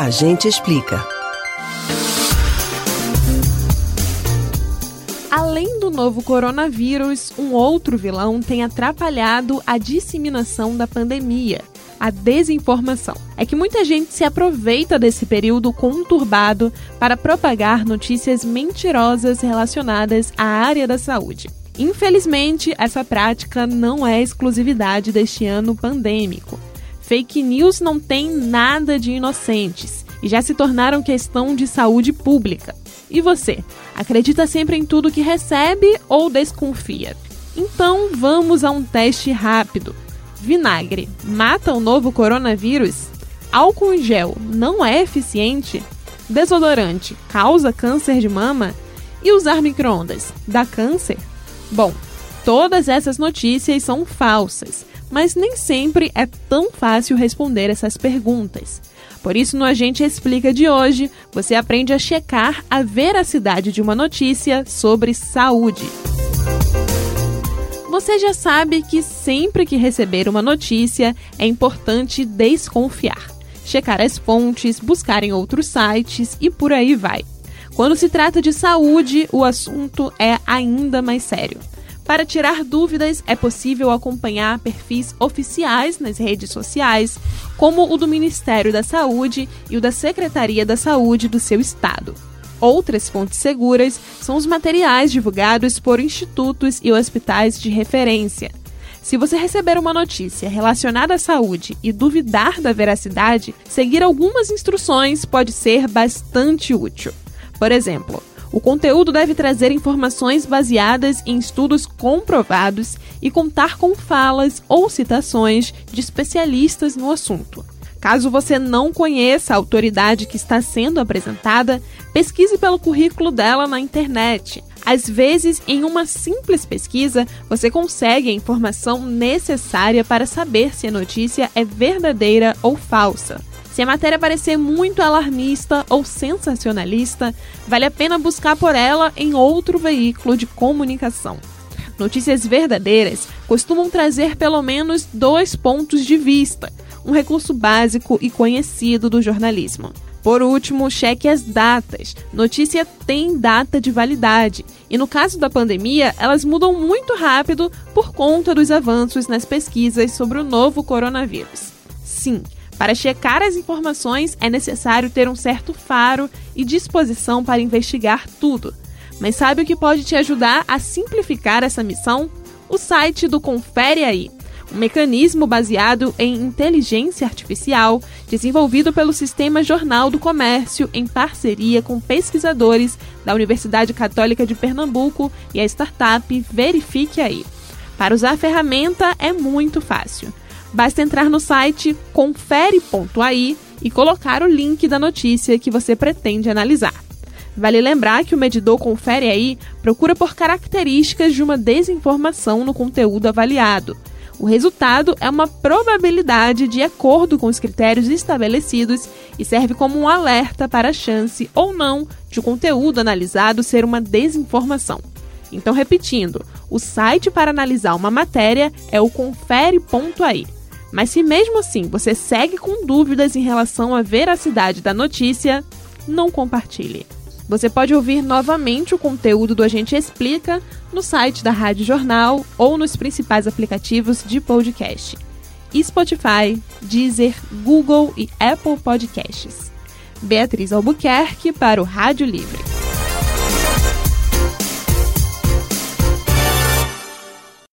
A gente explica. Além do novo coronavírus, um outro vilão tem atrapalhado a disseminação da pandemia a desinformação. É que muita gente se aproveita desse período conturbado para propagar notícias mentirosas relacionadas à área da saúde. Infelizmente, essa prática não é exclusividade deste ano pandêmico. Fake news não tem nada de inocentes e já se tornaram questão de saúde pública. E você, acredita sempre em tudo que recebe ou desconfia? Então vamos a um teste rápido. Vinagre mata o novo coronavírus? Álcool em gel não é eficiente? Desodorante causa câncer de mama? E usar microondas dá câncer? Bom, todas essas notícias são falsas, mas nem sempre é tão fácil responder essas perguntas. Por isso, no Agente Explica de hoje, você aprende a checar a veracidade de uma notícia sobre saúde. Você já sabe que sempre que receber uma notícia é importante desconfiar, checar as fontes, buscar em outros sites e por aí vai. Quando se trata de saúde, o assunto é ainda mais sério. Para tirar dúvidas, é possível acompanhar perfis oficiais nas redes sociais, como o do Ministério da Saúde e o da Secretaria da Saúde do seu estado. Outras fontes seguras são os materiais divulgados por institutos e hospitais de referência. Se você receber uma notícia relacionada à saúde e duvidar da veracidade, seguir algumas instruções pode ser bastante útil. Por exemplo, o conteúdo deve trazer informações baseadas em estudos comprovados e contar com falas ou citações de especialistas no assunto. Caso você não conheça a autoridade que está sendo apresentada, pesquise pelo currículo dela na internet. Às vezes, em uma simples pesquisa, você consegue a informação necessária para saber se a notícia é verdadeira ou falsa. Se a matéria parecer muito alarmista ou sensacionalista, vale a pena buscar por ela em outro veículo de comunicação. Notícias verdadeiras costumam trazer pelo menos dois pontos de vista um recurso básico e conhecido do jornalismo. Por último, cheque as datas. Notícia tem data de validade. E no caso da pandemia, elas mudam muito rápido por conta dos avanços nas pesquisas sobre o novo coronavírus. Sim, para checar as informações é necessário ter um certo faro e disposição para investigar tudo. Mas sabe o que pode te ajudar a simplificar essa missão? O site do Confere Aí um mecanismo baseado em inteligência artificial desenvolvido pelo Sistema Jornal do Comércio em parceria com pesquisadores da Universidade Católica de Pernambuco e a startup Verifique Aí. Para usar a ferramenta é muito fácil. Basta entrar no site confere.ai e colocar o link da notícia que você pretende analisar. Vale lembrar que o medidor Confere aí procura por características de uma desinformação no conteúdo avaliado. O resultado é uma probabilidade de acordo com os critérios estabelecidos e serve como um alerta para a chance ou não de o conteúdo analisado ser uma desinformação. Então, repetindo, o site para analisar uma matéria é o confere.ai. Mas se mesmo assim você segue com dúvidas em relação à veracidade da notícia, não compartilhe. Você pode ouvir novamente o conteúdo do Agente Explica no site da Rádio Jornal ou nos principais aplicativos de podcast: Spotify, Deezer, Google e Apple Podcasts. Beatriz Albuquerque para o Rádio Livre.